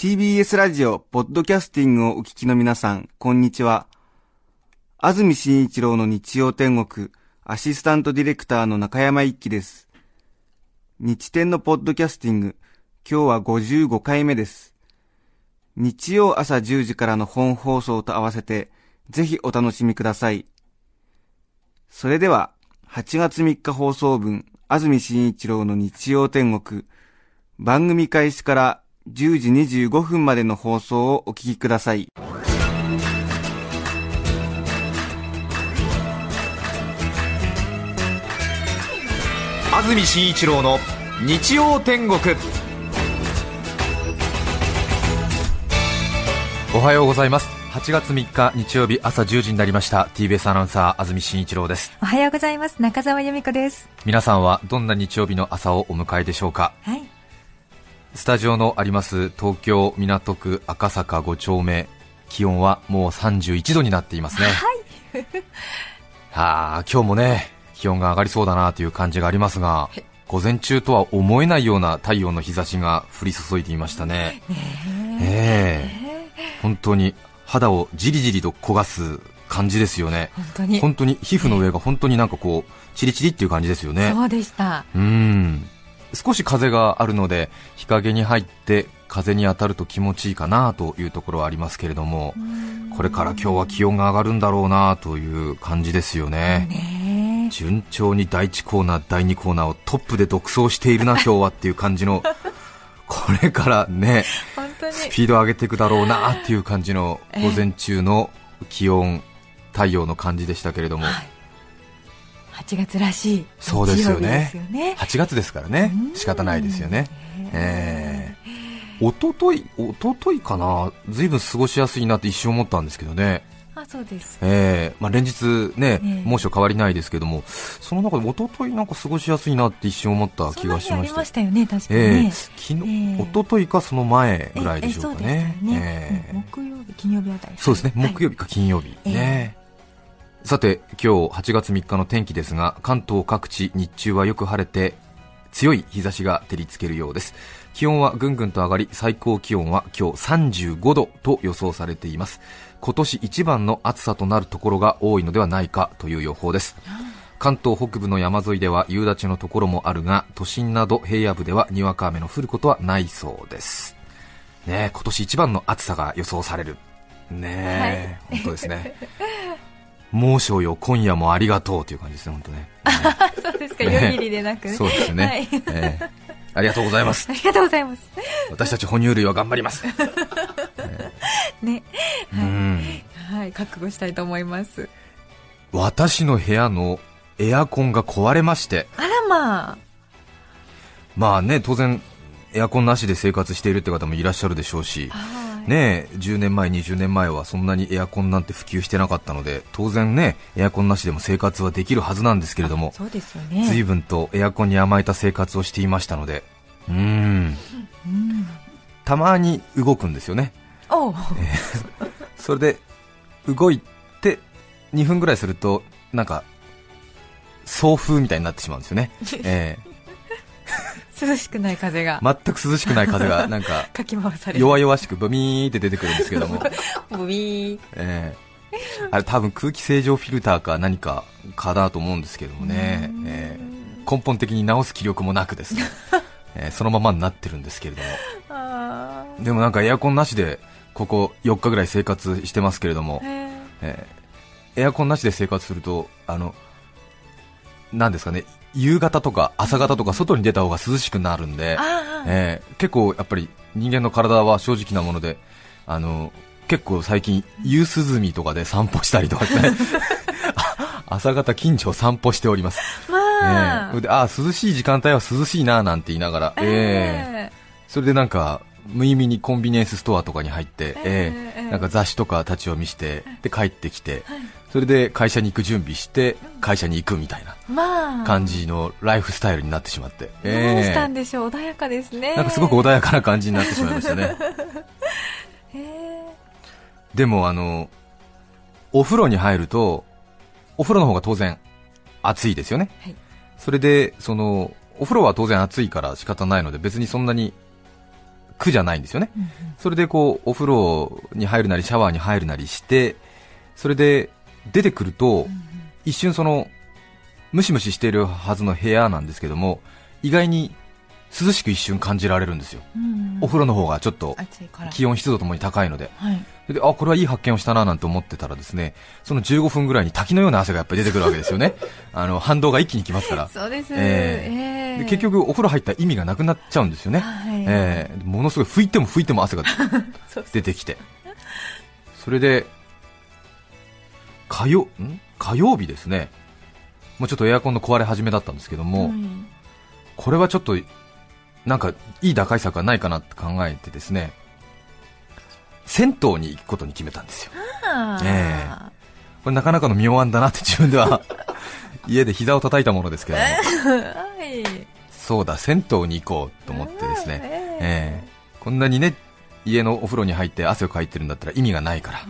TBS ラジオ、ポッドキャスティングをお聞きの皆さん、こんにちは。安住紳一郎の日曜天国、アシスタントディレクターの中山一輝です。日天のポッドキャスティング、今日は55回目です。日曜朝10時からの本放送と合わせて、ぜひお楽しみください。それでは、8月3日放送分、安住紳一郎の日曜天国、番組開始から10時25分までの放送をお聞きください。安住紳一郎の日曜天国。おはようございます。8月3日日曜日朝10時になりました。TBS アナウンサー安住紳一郎です。おはようございます。中澤由美子です。皆さんはどんな日曜日の朝をお迎えでしょうか？はいスタジオのあります東京港区赤坂5丁目。気温はもう31度になっていますね。は あ今日もね気温が上がりそうだなという感じがありますが午前中とは思えないような太陽の日差しが降り注いでいましたね。え。え。本当に肌をじりじりと焦がす感じですよね。本当に。本当に皮膚の上が本当になんかこうチリチリっていう感じですよね。そうでした。うん少し風があるので日陰に入って風に当たると気持ちいいかなというところはありますけれどもこれから今日は気温が上がるんだろうなという感じですよね。ね順調に第1コーナー第2コーナーをトップで独走しているな 今日はっていう感じのこれからねスピードを上げていくだろうなっていう感じの午前中の気温太陽の感じでしたけれども、8月らしいそうですよね。ですよね。8月ですからね。うん。仕方ないですよね。えー、おとといおとといかな。ずいぶん過ごしやすいなって一瞬思ったんですけどね。あそうです。えーまあ、連日ね、ね。猛暑変わりないですけども。その中でおとといなんか過ごしやすいなって一瞬思った気がしました。したよね確かにえねー、昨日、ええおとといかその前ぐらいでしょうかね。ええ木曜日金曜日あたり。そうですね、はい木曜日か金曜日、ええ。ね。さて、今日8月3日の天気ですが、関東各地、日中はよく晴れて、強い日差しが照りつけるようです。気温はぐんぐんと上がり、最高気温は今日35度と予想されています。今年一番の暑さとなるところが多いのではないかという予報です。関東北部の山沿いでは夕立のところもあるが、都心など平野部ではにわか雨の降ることはないそうです。ねえ今年一番の暑さが予想される。ねえ、本当ですね。猛暑よ、今夜もありがとうという感じですね、本当ね。そうですか。ね。夜霧でなく。ねそうですね、はい。ええ。ありがとうございます。あ。りがとうございます。私たち哺乳類は頑張ります。ね。うん。はい。覚悟したいと思います。私の部屋のエアコンが壊れまして、あらまあ。まあね、当然、エアコンなしで生活しているって方もいらっしゃるでしょうし、はい。ねえ、10年前、20年前はそんなにエアコンなんて普及してなかったので、当然ね、エアコンなしでも生活はできるはずなんですけれども、そうですよね。随分とエアコンに甘えた生活をしていましたので、うーん、うん。たまに動くんですよね。おう。それで、動いて、2分ぐらいすると、なんか、送風みたいになってしまうんですよね。え涼しくない風が。え全く涼しくない風が、なんか、かき回される。弱々しくブミーって出てくるんですけども、ボビー。ええ。あれ多分空気清浄フィルターか何かかだと思うんですけどもね、ええ。根本的に直す気力もなくですね、ええそのままになってるんですけれども、あでもなんかエアコンなしで、ここ4日ぐらい生活してますけれども。えーエアコンなしで生活すると、あの、なんですかね、夕方とか朝方とか外に出た方が涼しくなるんでえー結構やっぱり人間の体は正直なもので、あの、結構最近、夕涼みとかで散歩したりとかですね、あ朝方近所を散歩しております。まあえーであー涼しい時間帯は涼しいななんて言いながら、えー。えそれでなんか無意味にコンビニエンスストアとかに入って、ええええなんか雑誌とか立ち読みしてで帰ってきて、それで会社に行く準備して会社に行くみたいなまあ。感じのライフスタイルになってしまって、どうしたんえでしょう？穏やかですね。えなんかすごく穏やかな感じになってしまいましたね。でもあのお風呂に入るとお風呂の方が当然暑いですよね、はい。それでそのお風呂は当然暑いから仕方ないので別にそんなに苦じゃないんですよね、それでこうお風呂に入るなりシャワーに入るなりしてそれで出てくると、一瞬そのムシムシしているはずの部屋なんですけども意外に涼しく一瞬感じられるんですよ、うんお風呂の方がちょっと気温湿度ともに高いので。はい。であこれはいい発見をしたななんて思ってたらですねその15分ぐらいに滝のような汗がやっぱり出てくるわけですよね。あの反動が一気にきますから。そうです。ええ。ええ。で結局お風呂入った意味がなくなっちゃうんですよね、はい。ええ。ものすごい拭いても拭いても汗が 出てきて。それで火曜ん？火曜日ですね。もうちょっとエアコンの壊れ始めだったんですけども、うんこれはちょっとなんかいい打開策がないかなって考えてですね銭湯に行くことに決めたんですよ。あー。えこれなかなかの妙案だなって自分では 家で膝を叩いたものですけども。はい。そうだ銭湯に行こうと思ってですね、えええ。こんなにね家のお風呂に入って汗をかいてるんだったら意味がないから、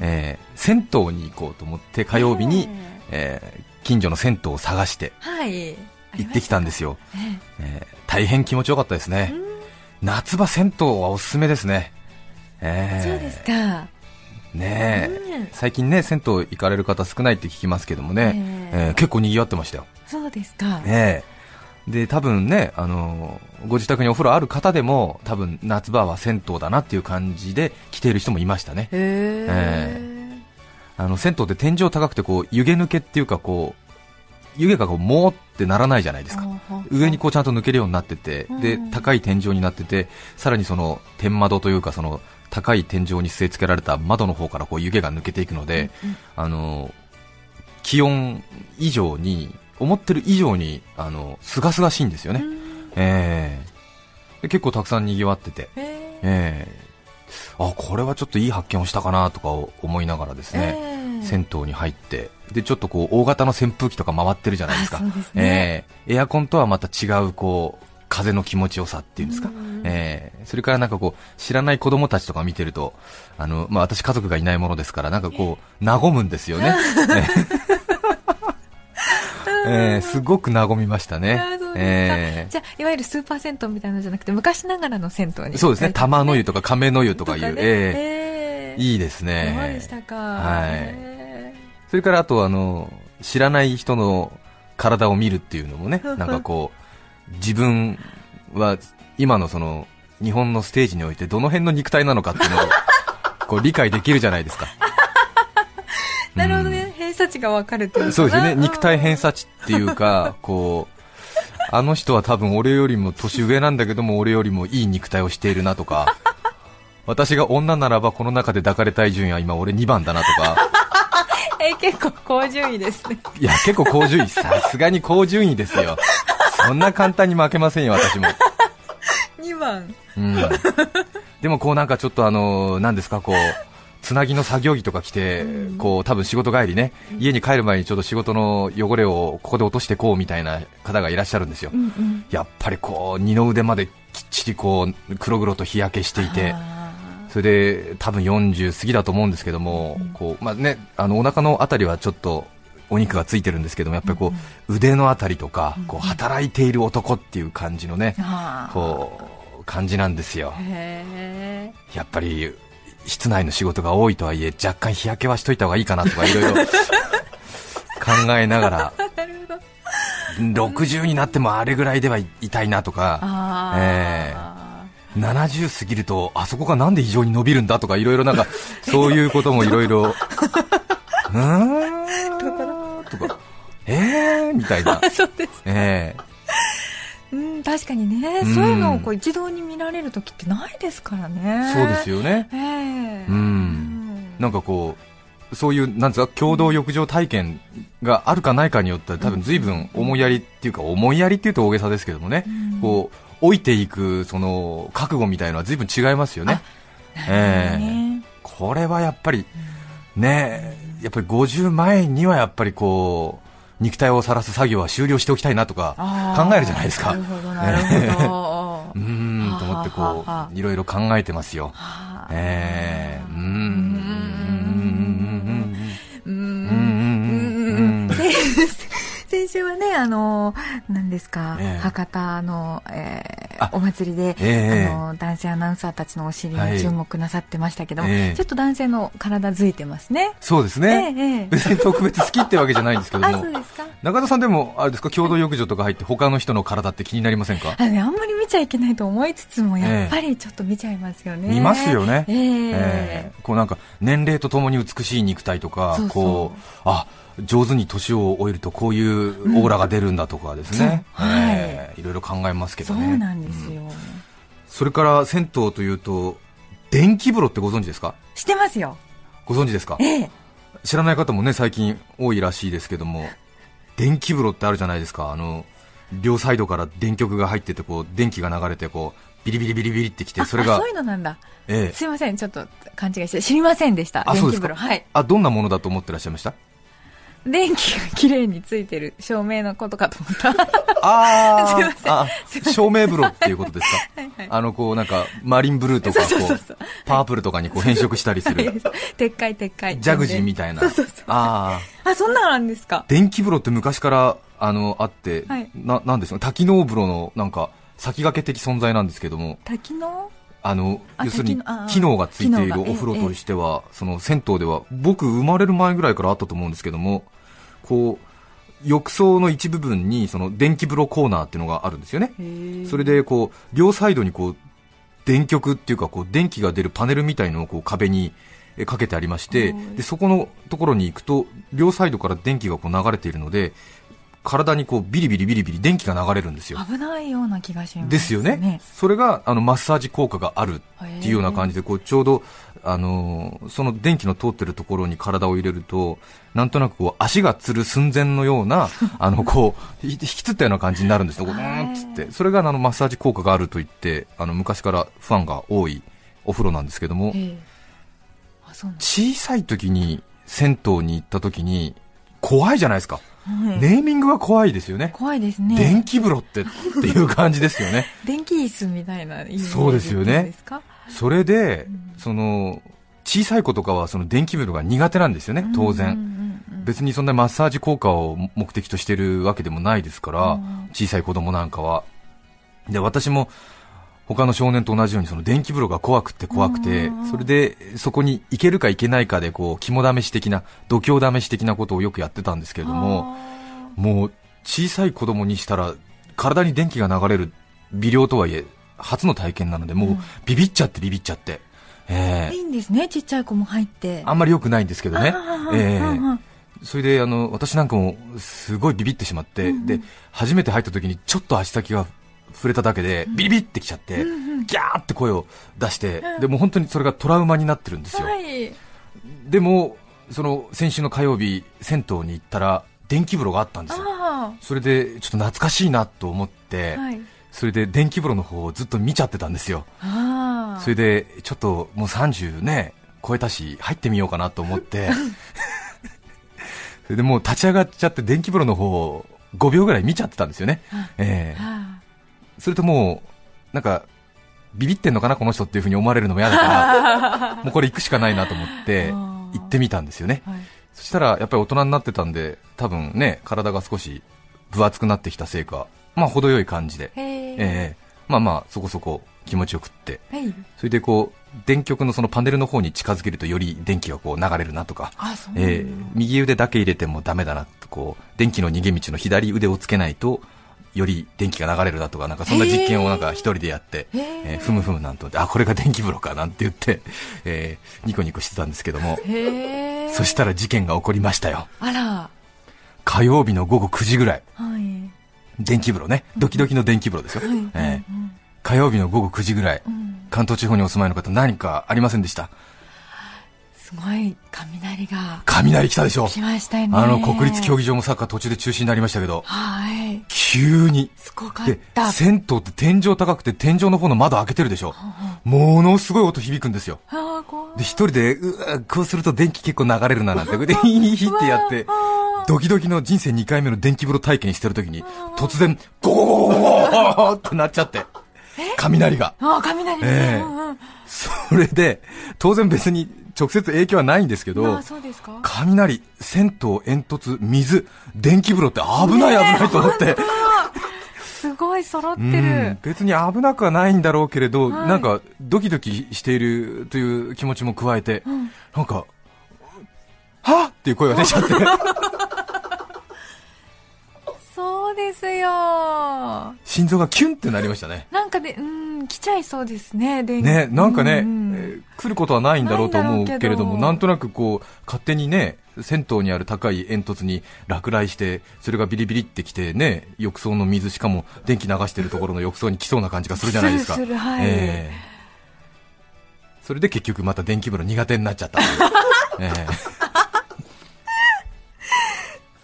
ええ。銭湯に行こうと思って火曜日に、ええ近所の銭湯を探してはい行ってきたんですよ、ええ。ええ大変気持ちよかったですね、夏場銭湯はおすすめですね、ええ。そうですか。ね最近ね銭湯行かれる方少ないって聞きますけどもね、ええ。ええ結構賑わってましたよ。そうですか。ええ。で多分ね、あのご自宅にお風呂ある方でも多分夏場は銭湯だなっていう感じで来ている人もいましたね。へえ。あの銭湯って天井高くてこう湯気抜けっていうかこう湯気がこうもーってならないじゃないですか。上にこうちゃんと抜けるようになっててでうん。高い天井になっててさらにその天窓というかその高い天井に据え付けられた窓の方からこう湯気が抜けていくので、あの気温以上に思ってる以上にあの清々しいんですよね、え結構たくさん賑わってて、へえ。ええ。あこれはちょっといい発見をしたかなとか思いながらですね、ええ。銭湯に入ってでちょっとこう大型の扇風機とか回ってるじゃないですか。ね。ええ。エアコンとはまた違うこう風の気持ちよさっていうんですか、ええ。それからなんかこう知らない子供たちとか見てるとあの、まあ、私家族がいないものですからなんかこう和むんですよね、ええ。すごく和みましたね。ええ。じゃあいわゆるスーパー銭湯みたいなのじゃなくて昔ながらの銭湯に。そうですね。玉の湯とか亀の湯ととかいう、ええ。ええ。いいですね。そうでしたか。はい。へそれからあとあの知らない人の体を見るっていうのもね、なんかこう自分は今のその日本のステージにおいてどの辺の肉体なのかっていうのを こう理解できるじゃないですか。え なるほどね偏差値がわかるっていうそうですよね、肉体偏差値っていうか、こうあの人は多分俺よりも年上なんだけども、俺よりもいい肉体をしているなとか、私が女ならばこの中で抱かれたい順位は今俺2番だなとか。え結構高順位ですねいや、結構高順位、さすがに高順位ですよ。そんな簡単に負けませんよ、私も。2番うん。でもこうなんかちょっとあの、なんですか、こう、つなぎの作業着とか着て、こう多分仕事帰りね、家に帰る前にちょっと仕事の汚れをここで落としてこうみたいな方がいらっしゃるんですよ。やっぱりこう、二の腕まできっちりこう、黒々と日焼けしていて、あそれで多分40過ぎだと思うんですけども、こうまあね、あのお腹のあたりはちょっとお肉がついてるんですけども、やっぱりこう、腕のあたりとか、こう働いている男っていう感じのね、あ。こう感じなんですよ。やっぱり室内の仕事が多いとはいえ、若干日焼けはしといた方がいいかなとかいろいろ考えながら、なるほど。60になってもあれぐらいでは痛いなとか、あえ70過ぎるとあそこがなんで非常に伸びるんだとかいろいろなんか そういうこともいろいろ。うーんとかえーみたいな。あ そうですえうん確かにね、うん。そういうのをこう一堂に見られる時ってないですからね。ーそうですよね。ええ。うん。なんかこうそういうなんですか共同浴場体験があるかないかによっては多分随分思いやりっていうか思いやりっていうと大げさですけどもね、こう老いていくその覚悟みたいのは随分違いますよね。ええねこれはやっぱり、ねえやっぱり50前にはやっぱりこう、肉体を晒す作業は終了しておきたいなとか考えるじゃないですか。なるほど、なるほど。うーんと思ってこう、いろいろ考えてますよ。はあえーん。うん先週はね、あの、何ですか、ええ。博多の、えーあお祭りで、ええ。あの、男性アナウンサーたちのお尻はい。に注目なさってましたけども、ええ。ちょっと男性の体づいてますね。そうですええね。ええ。別に特別好きってわけじゃないんですけど あ、もそう。ですか。中田さんでも、あれですか、共同浴場とか入って他の人の体って気になりませんか？あのね、あんまり見ちゃいけないと思いつつも、やっぱりちょっと見ちゃいますよね。見ますよね。え。ええ。こうなんか、年齢とともに美しい肉体とか、そうそう。こう、あ、上手に年を終えるとこういうオーラが出るんだとかですね。そうはいええいろいろ考えますけそうどね。なんですよ。それから銭湯というと、電気風呂ってご存知ですか？してますよ。ご存知ですか？ええ知らない方もね、最近多いらしいですけども、電気風呂ってあるじゃないですか。あの、両サイドから電極が入ってて、こう、電気が流れて、こう、ビリビリビリビリってきて、それがあそう、いうのなんだ。ええすいません、ちょっと勘違いして、知りませんでした。電気風呂。はい。あ、どんなものだと思ってらっしゃいました？電気が綺麗についてる照明のことかと思った。あ すいません。あ、照明風呂っていうことですか？はいはい。あの、こう、なんか、マリンブルーとか、パープルとかにこう変色したりする、撤回撤回。ジャグジーみたいな。そうそうそう。ああ。あ、そんなのなんですか？電気風呂って昔から、あの、あって、はい。な、なんですか、多機能風呂の、なんか、先駆け的存在なんですけども、滝のあの、あ要するに多機能がついているお風呂としては、その、銭湯では、僕生まれる前ぐらいからあったと思うんですけども、こう、浴槽の一部分に、その、電気風呂コーナーっていうのがあるんですよね。それでこう両サイドにこう電極っていうかこう電気が出るパネルみたいのをこう壁にえかけてありましてはい。でそこのところに行くと両サイドから電気がこう流れているので体にこうビリビリビリビリ電気が流れるんですよ。危ないような気がします。ですよね。それがあのマッサージ効果があるっていうような感じでこうちょうどあのーその電気の通ってるところに体を入れるとなんとなくこう足がつる寸前のような あのこうひ引きつったような感じになるんですうんっつってそれがあのマッサージ効果があると言ってあの昔からファンが多いお風呂なんですけども小さい時に銭湯に行った時に怖いじゃないですか。はいネーミングが怖いですよね。怖いですね。電気風呂ってっていう感じですよね。電気椅子みたいなそうですよねそれで、その小さい子とかはその電気風呂が苦手なんですよね、当然。別にそんなマッサージ効果を目的としてるわけでもないですから、小さい子供なんかは。で、私も他の少年と同じようにその電気風呂が怖くて怖くて、それでそこに行けるか行けないかでこう肝試し的な、度胸試し的なことをよくやってたんですけれども、もう小さい子供にしたら体に電気が流れる微量とはいえ初の体験なのでもうビビっちゃってビビっちゃって、ええいいんですね、ちっちゃい子も入って。あんまり良くないんですけどね。ええそれであの私なんかもすごいビビってしまって、で初めて入った時にちょっと足先が触れただけでビビってきちゃって、ギャーって声を出して、でもう本当にそれがトラウマになってるんですよ、はい。でもその先週の火曜日銭湯に行ったら電気風呂があったんですよ。あそれでちょっと懐かしいなと思って、あ。はい。それで電気風呂の方をずっと見ちゃってたんですよ。それでちょっともう30ね超えたし入ってみようかなと思って。それでもう立ち上がっちゃって電気風呂の方を5秒ぐらい見ちゃってたんですよね、ええ。あそれともうなんかビビってんのかなこの人っていう風に思われるのも嫌だから もうこれ行くしかないなと思って行ってみたんですよねあ。はい。そしたらやっぱり大人になってたんで多分ね体が少し分厚くなってきたせいかまあ程よい感じでへえ。ええまあまあそこそこ気持ちよくってはい。それでこう電極のそのパネルの方に近づけるとより電気がこう流れるなとか、えー右腕だけ入れてもダメだなとこう電気の逃げ道の左腕をつけないとより電気が流れるなとかなんかそんな実験をなんか一人でやって、へー。えーふむふむなんて思ってあこれが電気風呂かなんて言って、えーニコニコしてたんですけども。そしたら事件が起こりましたよ。あら。火曜日の午後9時ぐらい。はい。電気風呂ね。ドキドキの電気風呂ですよ、はい。えー。うん火曜日の午後9時ぐらい。うん。関東地方にお住まいの方何かありませんでした？すごい雷が雷来たでしょ。来ましたよね。あの国立競技場もサッカー途中で中止になりましたけど。はい。急に。すごかっでた銭湯って天井高くて天井の方の窓開けてるでしょ。ものすごい音響くんですよ。で一人でうわこうすると電気結構流れるななんて。でヒーヒーってやってドキドキの人生2回目の電気風呂体験してる時に突然ゴゴゴゴゴゴゴってなっちゃって雷があー雷ね、ええうんうんそれで当然別に直接影響はないんですけあどーそうですか？雷、銭湯、煙突、水、電気風呂って危ない危ないと思って、すごい揃ってうるん、別に危なくはないんだろうけれど、はい。なんかドキドキしているという気持ちも加えて、ん。なんか、はっ？っていう声が出ちゃって、そうですよ。心臓がキュンってなりましたね。なんかでうん来ちゃいそうですねね、なんかね、うんうん。えー来ることはないんだろうと思うけれども、なんとなくこう、勝手にね、銭湯にある高い煙突に落雷して、それがビリビリってきてね、浴槽の水、しかも電気流してるところの浴槽に来そうな感じがするじゃないですか。するするはいえーそれで結局また電気風呂苦手になっちゃった。えー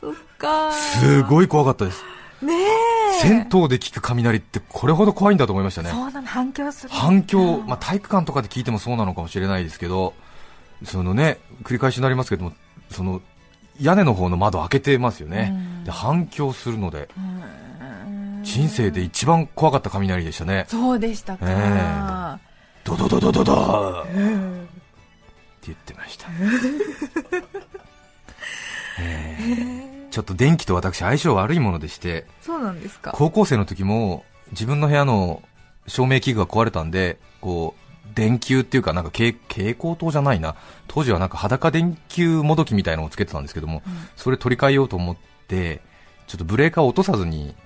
そっかすごい怖かったです。ねえ銭湯で聞く雷ってこれほど怖いんだと思いましたね。そうなの反響する。反響、まあ、体育館とかで聞いてもそうなのかもしれないですけど、そのね、繰り返しになりますけども、その屋根の方の窓開けてますよね、で反響するので、人生で一番怖かった雷でしたね、そうでしたか、えドドドドドドー。って言ってました、えーちょっと電気と私、相性悪いものでして、そうなんですか高校生の時も自分の部屋の照明器具が壊れたんで、こう、電球っていうか、なんか蛍蛍光灯じゃないな。当時はなんか裸電球もどきみたいなのをつけてたんですけども、それ取り替えようと思って、ちょっとブレーカーを落とさずに、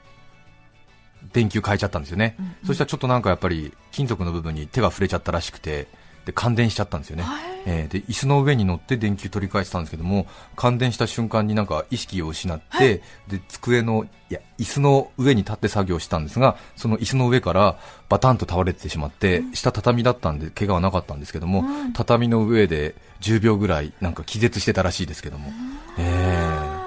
電球変えちゃったんですよね。そしたらちょっとなんかやっぱり金属の部分に手が触れちゃったらしくて、で、感電しちゃったんですよね。えーで、椅子の上に乗って電球取り替えてたんですけども、感電した瞬間になんか意識を失って、で、机の、いや、椅子の上に立って作業したんですが、その椅子の上からバタンと倒れてしまって、下畳だったんで怪我はなかったんですけども、畳の上で10秒ぐらいなんか気絶してたらしいですけども、えー。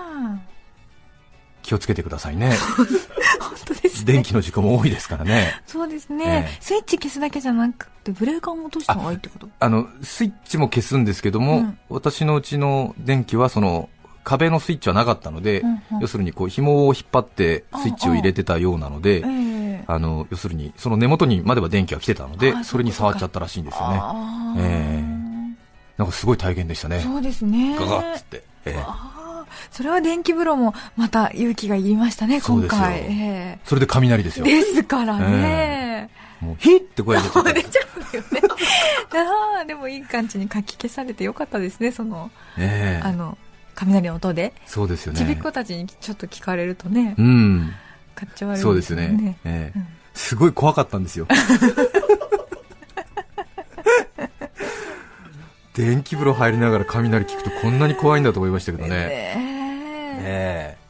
気をつけてくださいね。本当ですね。電気の事故も多いですからね。そうですね、ええスイッチ消すだけじゃなくてブレーカーも落とした方がいいってこと？あの、スイッチも消すんですけども、うん。私のうちの電気はその、壁のスイッチはなかったので、うんうん。要するにこう紐を引っ張ってスイッチを入れてたようなので、ええ。あの、要するにその根元にまでは電気が来てたのであ、それに触っちゃったらしいんですよね。あー。えなんかすごい体験でしたね。そうですね。ガガッつって。ええ。あ。ーそれは電気風呂もまた勇気がいりましたね今回。えそれで雷ですえよ。ですからね、もう、ヒッって声が出ちゃった出ちゃうよね あーでもいい感じにかき消されてよかったですねそのええあの雷の音でそうですよね。ちびっ子たちにちょっと聞かれるとねうん。かっちょ悪いそうですね。ええすごい怖かったんですよ。電気風呂入りながら雷聞くとこんなに怖いんだと思いましたけどね。えええ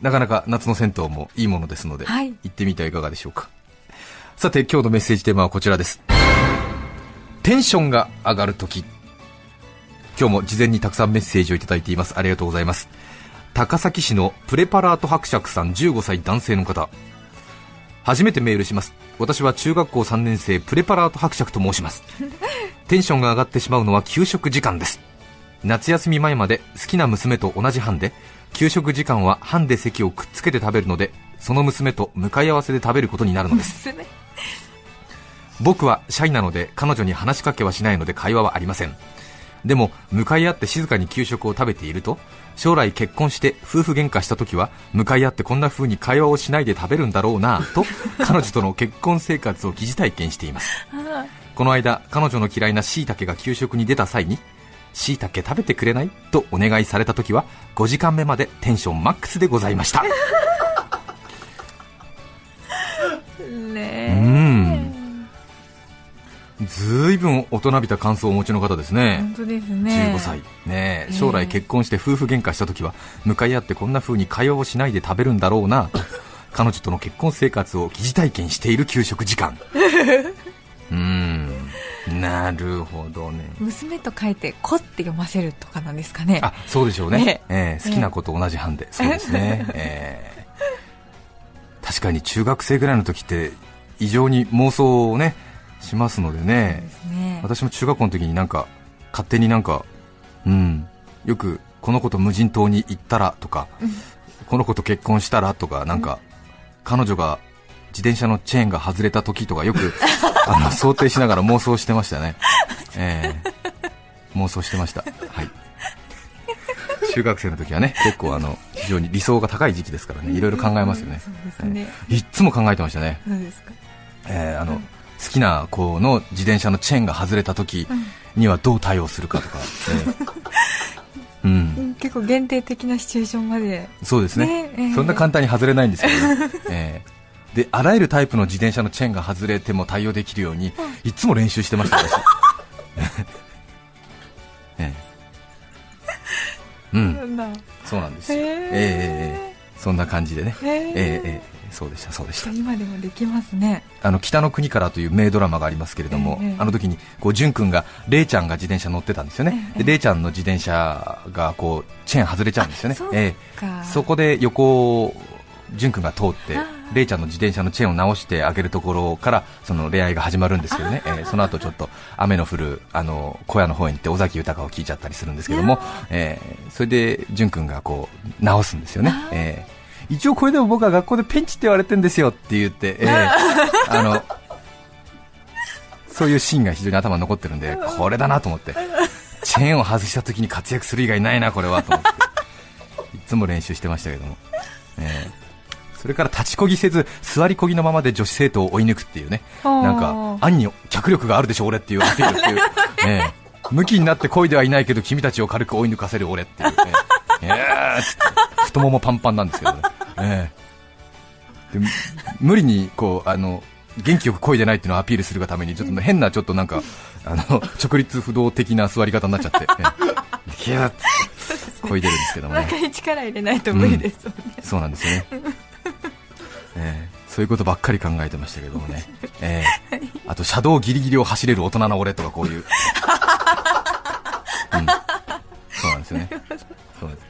なかなか夏の銭湯もいいものですので、はい行ってみてはいかがでしょうか。さて、今日のメッセージテーマはこちらです。テンションが上がるとき。今日も事前にたくさんメッセージをいただいています。ありがとうございます。高崎市のプレパラート伯爵さん15歳男性の方。初めてメールします。私は中学校3年生プレパラート伯爵と申します。テンションが上がってしまうのは給食時間です。夏休み前まで好きな娘と同じ班で給食時間は班で席をくっつけて食べるのでその娘と向かい合わせで食べることになるのです僕はシャイなので彼女に話しかけはしないので会話はありません。でも向かい合って静かに給食を食べていると将来結婚して夫婦喧嘩した時は向かい合ってこんな風に会話をしないで食べるんだろうなと 彼女との結婚生活を疑似体験しています。この間彼女の嫌いな椎茸が給食に出た際に椎茸食べてくれない？とお願いされた時は5時間目までテンションマックスでございましたずいぶん大人びた感想をお持ちの方ですね。本当ですね。15歳。ねえ。将来結婚して夫婦喧嘩した時は向かい合ってこんな風に会話をしないで食べるんだろうな。と 彼女との結婚生活を疑似体験している給食時間。うーん。なるほどね。娘と書いて「子」って読ませるとかなんですかね。あそうでしょうね。ね。えー好きな子と同じ班で、そうですね、えー確かに中学生ぐらいの時って異常に妄想をねしますのでね。ね。私も中学校の時になんか勝手になんかうんよくこの子と無人島に行ったらとか、この子と結婚したらとかなんか、彼女が自転車のチェーンが外れた時とかよく あの想定しながら妄想してましたね、えー妄想してました。はい。中学生の時はね結構あの非常に理想が高い時期ですからね。いろいろ考えますよね、ね。えーいっつも考えてましたね。そうですか。えーあの好きな子の自転車のチェーンが外れた時にはどう対応するかとか、えーうん、うん結構限定的なシチュエーションまで。そうですね。ねえーそんな簡単に外れないんですけど、ねえ。ーであらゆるタイプの自転車のチェーンが外れても対応できるように、いつも練習してました私、えーうん、そうなんですよ、えー。えーえーそんな感じでね、えー。えーそうでしたそうでした。今でもできますね。あの北の国からという名ドラマがありますけれども、ええあの時にこう淳君がレイちゃんが自転車乗ってたんですよね、ええでレイちゃんの自転車がこうチェーン外れちゃうんですよね。あそうえそこで横を淳君が通ってレイちゃんの自転車のチェーンを直してあげるところからその恋愛が始まるんですけどね、ええ。その後ちょっと雨の降るあの小屋の方に行って尾崎豊を聞いちゃったりするんですけども、ええ。それで淳君がこう直すんですよね。ええ一応これでも僕は学校でペンチって言われてるんですよって言って、ええ。あのそういうシーンが非常に頭に残ってるんで、これだなと思って、チェーンを外した時に活躍する以外ないな、これはと思って、いつも練習してましたけども、ええ。それから立ちこぎせず、座りこぎのままで女子生徒を追い抜くっていうね、なんか、暗に脚力があるでしょ、俺っていうアピールっていう、ええ。向きになって漕いではいないけど、君たちを軽く追い抜かせる俺っていう、ええ。ええ。つって。太ももパンパンなんですけどね。ええ。で無理にこうあの元気よく漕いでないっていうのをアピールするがためにちょっと変なちょっとなんかあの直立不動的な座り方になっちゃって、ええキュー漕いでるんですけどもね。中に力入れないと無理ですもん。ね、そうなんですよね、ええ。そういうことばっかり考えてましたけどもね、ええ。あと車道ギリギリを走れる大人の俺とかこういう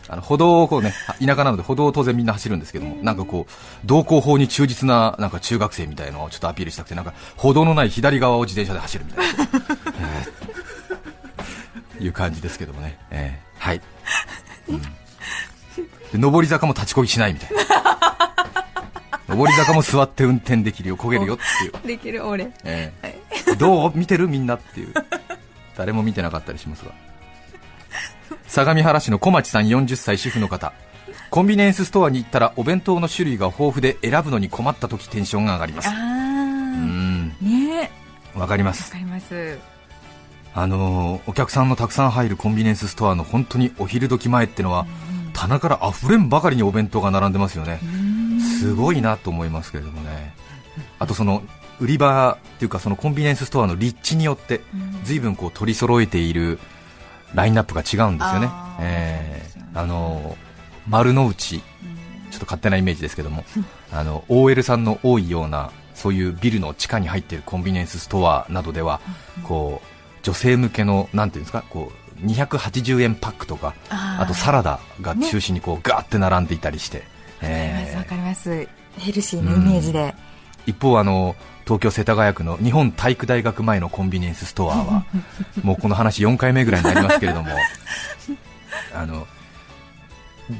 あの歩道をこうねあ田舎なので歩道を当然みんな走るんですけども、なんかこう道交法に忠実ななんか中学生みたいのをちょっとアピールしたくてなんか歩道のない左側を自転車で走るみたいな、ええいう感じですけどもね、ええはい、うん。で上り坂も立ちこぎしないみたいな。上り坂も座って運転できるよ。焦げるよっていう、できる俺。ええどう？見てる？みんなっていう。誰も見てなかったりしますが相模原市の小町さん40歳主婦の方。コンビニエンスストアに行ったらお弁当の種類が豊富で選ぶのに困った時テンションが上がります。あうーん。ね。わかりまわすかります。あのーお客さんのたくさん入るコンビニエンスストアの本当にお昼時前ってのは棚から溢れんばかりにお弁当が並んでますよね。すごいなと思いますけれどもね。あとその売り場っていうかそのコンビニエンスストアの立地によって随分こう取り揃えているラインナップが違うんですよね。あーえあのー丸の内ちょっと勝手なイメージですけども あの OL さんの多いようなそういうビルの地下に入っているコンビニエンスストアなどではこう女性向けのなんていうんですかこう280円パックとかあとサラダが中心にこうガーって並んでいたりして、えー。わかりますわかります。ヘルシーなイメージで、一方あの東京世田谷区の日本体育大学前のコンビニエンスストアは もうこの話4回目ぐらいになりますけれども あの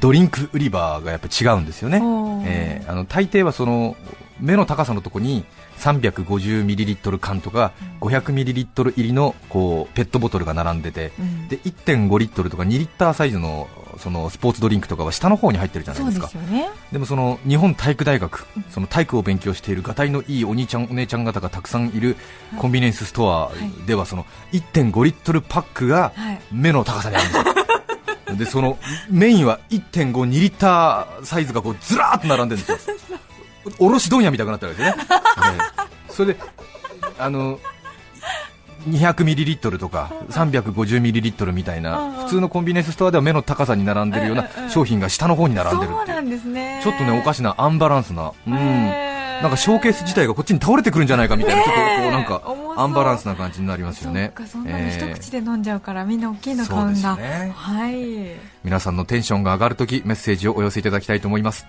ドリンク売り場がやっぱ違うんですよね、えーあの大抵はその目の高さのとこに 350ml 缶とか 500ml 入りのこうペットボトルが並んでて、うん。で1.5リットルとか2リッターサイズのそのスポーツドリンクとかは下の方に入ってるじゃないですか。でね。でもその日本体育大学、その体育を勉強しているがたいのいいお兄ちゃん、お姉ちゃん方がたくさんいるコンビニエンスストアでは、その1.5リットルパックがはい。目の高さにあるんですよ。でそのメインは1.5、2リッターサイズがこうずらーっと並んでるんですよ、卸問屋みたいになってるわけですよね、ええそれであの200ミリリットルとか350ミリリットルみたいな普通のコンビニエンスストアでは目の高さに並んでるような商品が下の方に並んでるっていう。そうなんですね。ちょっとねおかしなアンバランスな、うん、へなんかショーケース自体がこっちに倒れてくるんじゃないかみたいな、ちょっとこうなんかアンバランスな感じになりますよね。そっかそんなに一えー口で飲んじゃうから、みんな大きいの買うんだはい。皆さんのテンションが上がるときメッセージをお寄せいただきたいと思います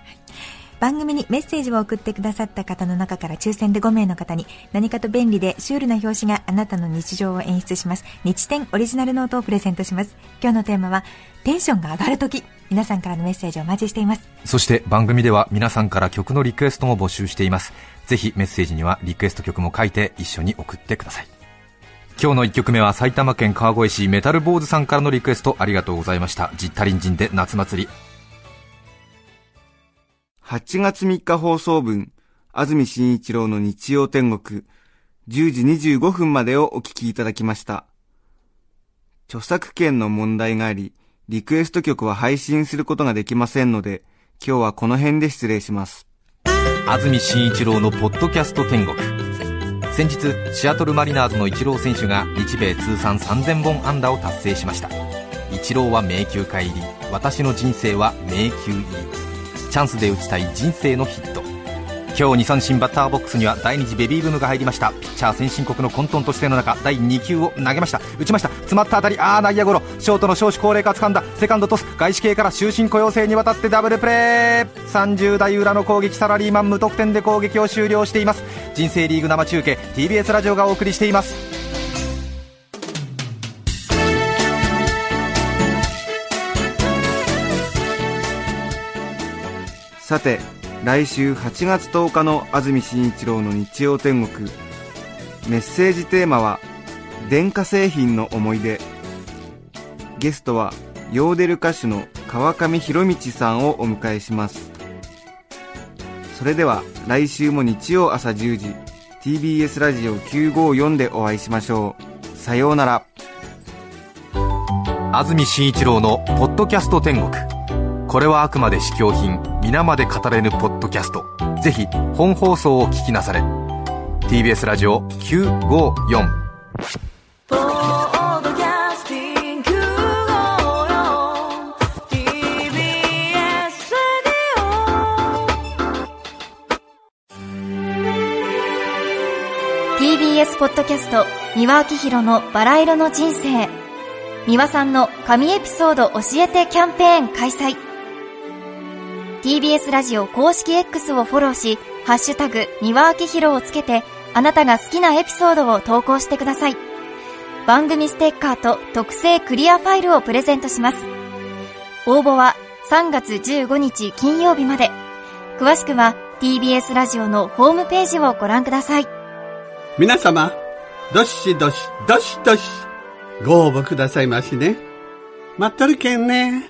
番組にメッセージを送ってくださった方の中から抽選で5名の方に何かと便利でシュールな表紙があなたの日常を演出します。日展オリジナルノートをプレゼントします。今日のテーマはテンションが上がるとき皆さんからのメッセージをお待ちしています。そして番組では皆さんから曲のリクエストも募集しています。ぜひメッセージにはリクエスト曲も書いて一緒に送ってください。今日の1曲目は埼玉県川越市メタル坊主さんからのリクエスト。ありがとうございました。ジッタリンジンで夏祭り。8月3日放送分、安住紳一郎の日曜天国、10時25分までをお聞きいただきました。著作権の問題があり、リクエスト曲は配信することができませんので、今日はこの辺で失礼します。安住紳一郎のポッドキャスト天国先日シアトルマリナーズのイチロー選手が日米通算3000本安打を達成しましたイチローは迷宮会入り私の人生は迷宮入りチャンスで打ちたい人生のヒット。今日2三振バッターボックスには第2次ベビーブームが入りました。ピッチャー先進国の混沌としての中第2球を投げました。打ちました。詰まった当たり。あー内野ゴロ。ショートの少子高齢化掴んだ。セカンドトス。外資系から終身雇用制にわたってダブルプレー。30代裏の攻撃サラリーマン無得点で攻撃を終了しています。人生リーグ生中継。TBS ラジオがお送りしています。さて、来週8月10日の安住紳一郎の日曜天国、メッセージテーマは、電化製品の思い出。ゲストは、ヨーデル歌手の川上博道さんをお迎えします。それでは、来週も日曜朝10時、TBS ラジオ954でお会いしましょう。さようなら。安住紳一郎の「ポッドキャスト天国」これはあくまで試供品皆まで語れぬポッドキャスト。ぜひ本放送を聞きなされ。TBS ラジオ954ポッドキャスティング TBS ー TBS ポッドキャスト三輪明宏のバラ色の人生。三輪さんの神エピソード教えてキャンペーン開催。TBS ラジオ公式 X をフォローし「ハッシュタグ三輪明宏」をつけてあなたが好きなエピソードを投稿してください番組ステッカーと特製クリアファイルをプレゼントします応募は3月15日金曜日まで詳しくは TBS ラジオのホームページをご覧ください皆様、どしどし、どしどし、ご応募くださいましね。待っとるけんね。